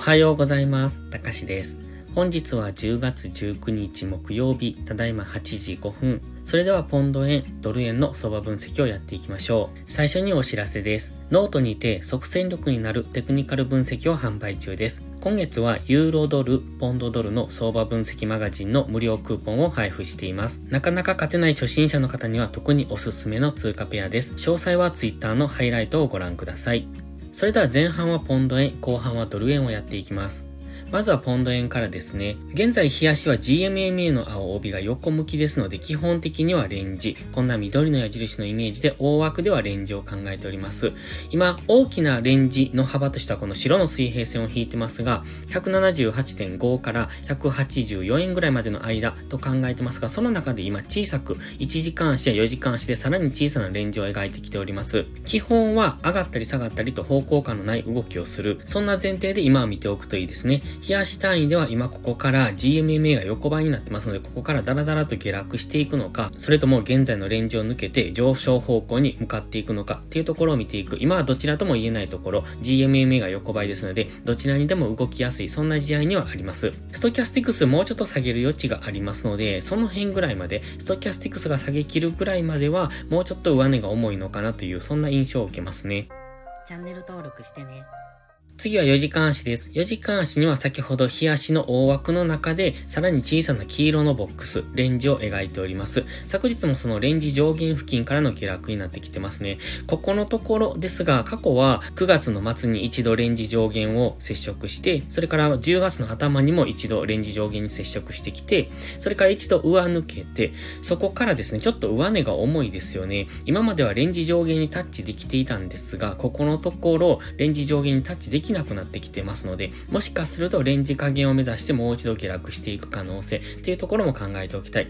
おはようございます。たかしです。本日は10月19日木曜日、ただいま8時5分。それではポンド円、ドル円の相場分析をやっていきましょう。最初にお知らせです。ノートにて即戦力になるテクニカル分析を販売中です。今月はユーロドル、ポンドドルの相場分析マガジンの無料クーポンを配布しています。なかなか勝てない初心者の方には特におすすめの通貨ペアです。詳細は Twitter のハイライトをご覧ください。それでは前半はポンド円、後半はドル円をやっていきます。まずはポンド円からですね。現在、日足は GMMA の青帯が横向きですので、基本的にはレンジ。こんな緑の矢印のイメージで、大枠ではレンジを考えております。今、大きなレンジの幅としてはこの白の水平線を引いてますが、178.5から184円ぐらいまでの間と考えてますが、その中で今小さく1時間足や4時間足でさらに小さなレンジを描いてきております。基本は上がったり下がったりと方向感のない動きをする。そんな前提で今は見ておくといいですね。冷やし単位では今ここから GMMA が横ばいになってますので、ここからダラダラと下落していくのか、それとも現在のレンジを抜けて上昇方向に向かっていくのかっていうところを見ていく。今はどちらとも言えないところ、GMMA が横ばいですので、どちらにでも動きやすい、そんな試合にはあります。ストキャスティクスもうちょっと下げる余地がありますので、その辺ぐらいまで、ストキャスティクスが下げきるぐらいまでは、もうちょっと上値が重いのかなという、そんな印象を受けますね。チャンネル登録してね。次は4時間足です。4時間足には先ほど日足の大枠の中で、さらに小さな黄色のボックス、レンジを描いております。昨日もそのレンジ上限付近からの下落になってきてますね。ここのところですが、過去は9月の末に一度レンジ上限を接触して、それから10月の頭にも一度レンジ上限に接触してきて、それから一度上抜けて、そこからですね、ちょっと上値が重いですよね。今まではレンジ上限にタッチできていたんですが、ここのところ、レンジ上限にタッチできなくなってきてますので、もしかするとレンジ加減を目指してもう一度下落していく可能性っていうところも考えておきたい。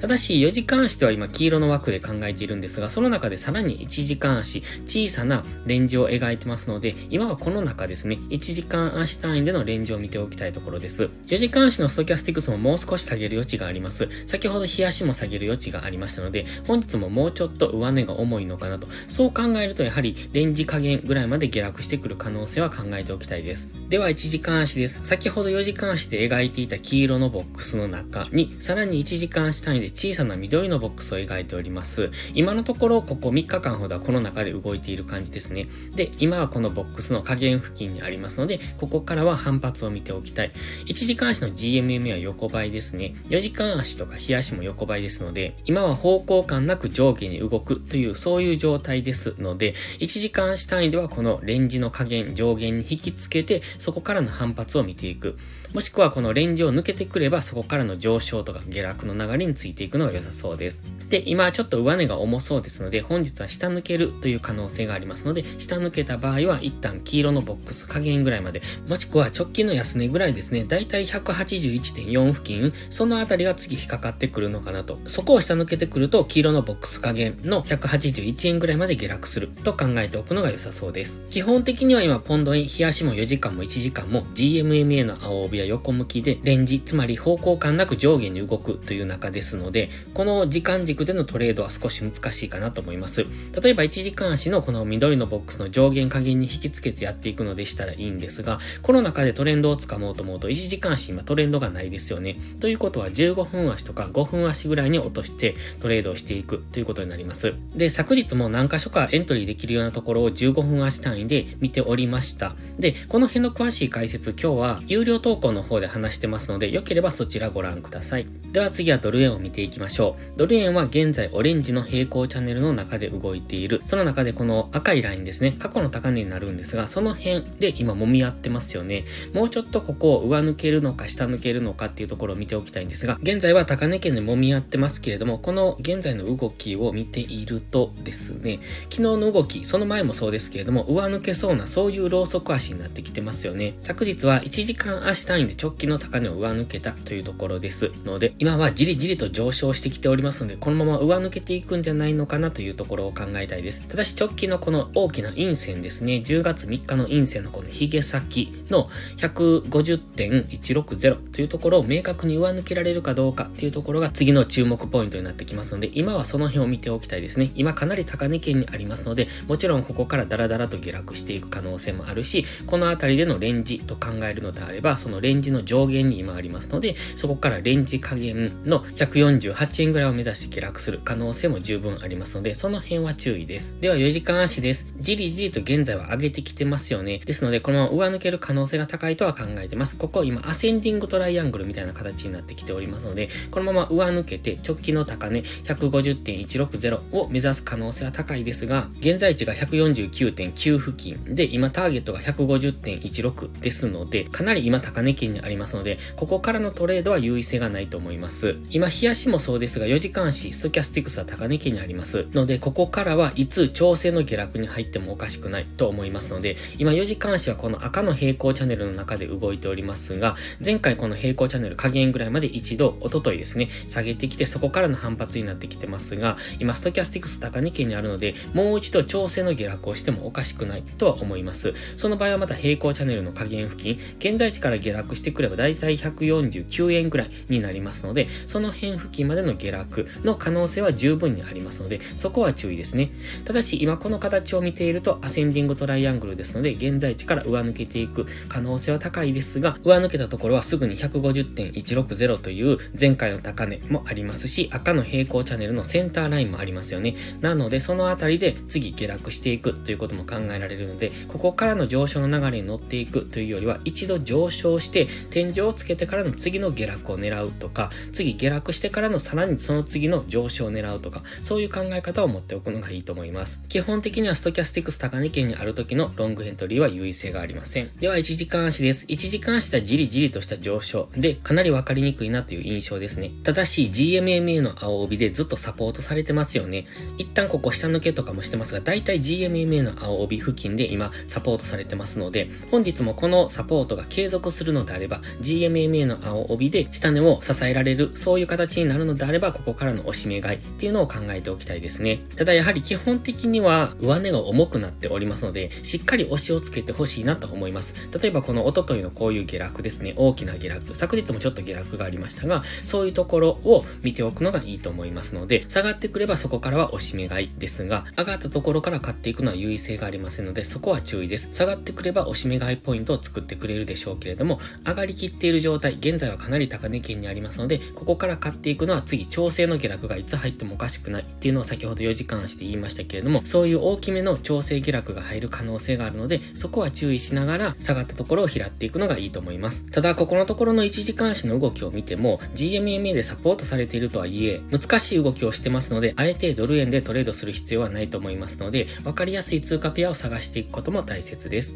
ただし、4時間足では今黄色の枠で考えているんですが、その中でさらに1時間足、小さなレンジを描いてますので、今はこの中ですね、1時間足単位でのレンジを見ておきたいところです。4時間足のストキャスティクスももう少し下げる余地があります。先ほど日足も下げる余地がありましたので、本日ももうちょっと上値が重いのかなと。そう考えると、やはりレンジ加減ぐらいまで下落してくる可能性は考えておきたいです。では、1時間足です。先ほど4時間足で描いていた黄色のボックスの中に、さらに1時間足単位で小さな緑のボックスを描いております。今のところ、ここ3日間ほどはこの中で動いている感じですね。で、今はこのボックスの下限付近にありますので、ここからは反発を見ておきたい。1時間足の GMM は横ばいですね。4時間足とか日足も横ばいですので、今は方向感なく上下に動くという、そういう状態ですので、1時間足単位ではこのレンジの加減、上限に引きつけて、そこからの反発を見ていく。もしくはこのレンジを抜けてくれば、そこからの上昇とか下落の流れについていくのが良さそうです。で、今はちょっと上値が重そうですので、本日は下抜けるという可能性がありますので、下抜けた場合は一旦黄色のボックス加減ぐらいまで、もしくは直近の安値ぐらいですね、だいたい181.4付近、そのあたりが次引っかかってくるのかなと。そこを下抜けてくると、黄色のボックス加減の181円ぐらいまで下落すると考えておくのが良さそうです。基本的には今、ポンド円、日足も4時間も1時間も GMMA の青帯は横向きで、レンジ、つまり方向感なく上下に動くという中ですので、この時間軸でのトレードは少し難しいかなと思います。例えば1時間足のこの緑のボックスの上限加減に引きつけてやっていくのでしたらいいんですが、この中でトレンドをつかもうと思うと1時間足今トレンドがないですよね。ということは15分足とか5分足ぐらいに落としてトレードをしていくということになります。で、昨日も何箇所かエントリーできるようなところを15分足単位で見ておりました。で、この辺の詳しい解説今日は有料投稿の方で話してますので、よければそちらご覧ください。では次はドル円を見ていきましょう。ドル円は現在オレンジの平行チャンネルの中で動いている。その中でこの赤いラインですね。過去の高値になるんですが、その辺で今揉み合ってますよね。もうちょっとここを上抜けるのか下抜けるのかっていうところを見ておきたいんですが、現在は高値圏で揉み合ってますけれども、この現在の動きを見ているとですね、昨日の動き、その前もそうですけれども、上抜けそうなそういうローソク足になってきてますよね。昨日は1時間足単位で直近の高値を上抜けたというところですので、今はじりじりと上昇してきておりますので、このまま上抜けていくんじゃないのかなというところを考えたいです。ただし直近のこの大きな陰線ですね、10月3日の陰線のこの髭先の150.160というところを明確に上抜けられるかどうかっていうところが次の注目ポイントになってきますので、今はその辺を見ておきたいですね。今かなり高値圏にありますので、もちろんここからダラダラと下落していく可能性もあるし、このあたりでのレンジと考えるのであれば、そのレレンジの上限に今ありますので、そこからレンジ加減の148円ぐらいを目指して下落する可能性も十分ありますので、その辺は注意です。では4時間足です。じりじりと現在は上げてきてますよね。ですので、このまま上抜ける可能性が高いとは考えてます。ここ今、アセンディングトライアングルみたいな形になってきておりますので、このまま上抜けて直近の高値150.160を目指す可能性は高いですが、現在地が149.9付近で、今ターゲットが150.16ですので、かなり今高値圏にありますので、ここからのトレードは優位性がないと思います。今、日足もそうですが、4時間足、ストキャスティクスは高値圏にあります。ので、ここからはいつ調整の下落に入ってもおかしくないと思いますので、今4時間足はこの赤の平行チャンネルの中で動いておりますが、前回この平行チャンネル加減ぐらいまで一度、おとといですね、下げてきてそこからの反発になってきてますが、今ストキャスティクス高値圏にあるので、もう一度調整の下落をしてもおかしくないとは思います。その場合はまた平行チャンネルの加減付近、現在地から下落してくればだいたい149円ぐらいになりますので、その辺付近までの下落の可能性は十分にありますので、そこは注意ですね。ただし今この形を見ているとアセンディングトライアングルですので、現在地から上抜けていく可能性は高いですが、上抜けたところはすぐに150.160という前回の高値もありますし、赤の平行チャンネルのセンターラインもありますよね。なので、そのあたりで次下落していくということも考えられるので、ここからの上昇の流れに乗っていくというよりは、一度上昇して天井をつけてからの次の下落を狙うとか、次下落してからのさらにその次の上昇を狙うとか、そういう考え方を持っておくのがいいと思います。基本的にはストキャスティクス高値圏にある時のロングエントリーは優位性がありません。では、1時間足です。1時間足はじりじりとした上昇で、かなりわかりにくいなという印象ですね。ただし、GMMA の青帯でずっとサポートされてますよね。一旦ここ下抜けとかもしてますが、だいたい GMMA の青帯付近で今サポートされてますので、本日もこのサポートが継続するのでであれば、GMMA の青帯で下値を支えられる、そういう形になるのであれば、ここからの押し目買いっていうのを考えておきたいですね。ただやはり基本的には上値が重くなっておりますので、しっかり押しをつけてほしいなと思います。例えばこのおとといのこういう下落ですね、大きな下落、昨日もちょっと下落がありましたが、そういうところを見ておくのがいいと思いますので、下がってくればそこからは押し目買いですが、上がったところから買っていくのは優位性がありませんので、そこは注意です。下がってくれば押し目買いポイントを作ってくれるでしょうけれども、上がりきっている状態、現在はかなり高値圏にありますので、ここから買っていくのは次、調整の下落がいつ入ってもおかしくないっていうのを先ほど4時間足で言いましたけれども、そういう大きめの調整下落が入る可能性があるので、そこは注意しながら下がったところを拾っていくのがいいと思います。ただ、ここのところの1時間足の動きを見ても、GMMA でサポートされているとはいえ、難しい動きをしてますので、あえてドル円でトレードする必要はないと思いますので、わかりやすい通貨ペアを探していくことも大切です。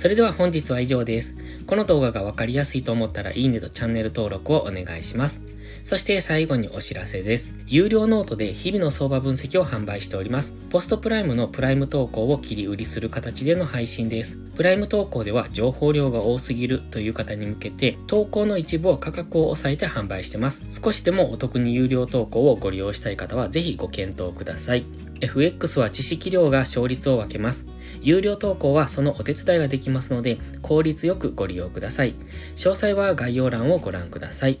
それでは本日は以上です。この動画がわかりやすいと思ったらいいねとチャンネル登録をお願いします。そして最後にお知らせです。有料ノートで日々の相場分析を販売しております。 PostPrime のプライム投稿を切り売りする形での配信です。プライム投稿では情報量が多すぎるという方に向けて、投稿の一部を価格を抑えて販売してます。少しでもお得に有料投稿をご利用したい方はぜひご検討ください。FX は知識量が勝率を分けます。有料投稿はそのお手伝いができますので、効率よくご利用ください。詳細は概要欄をご覧ください。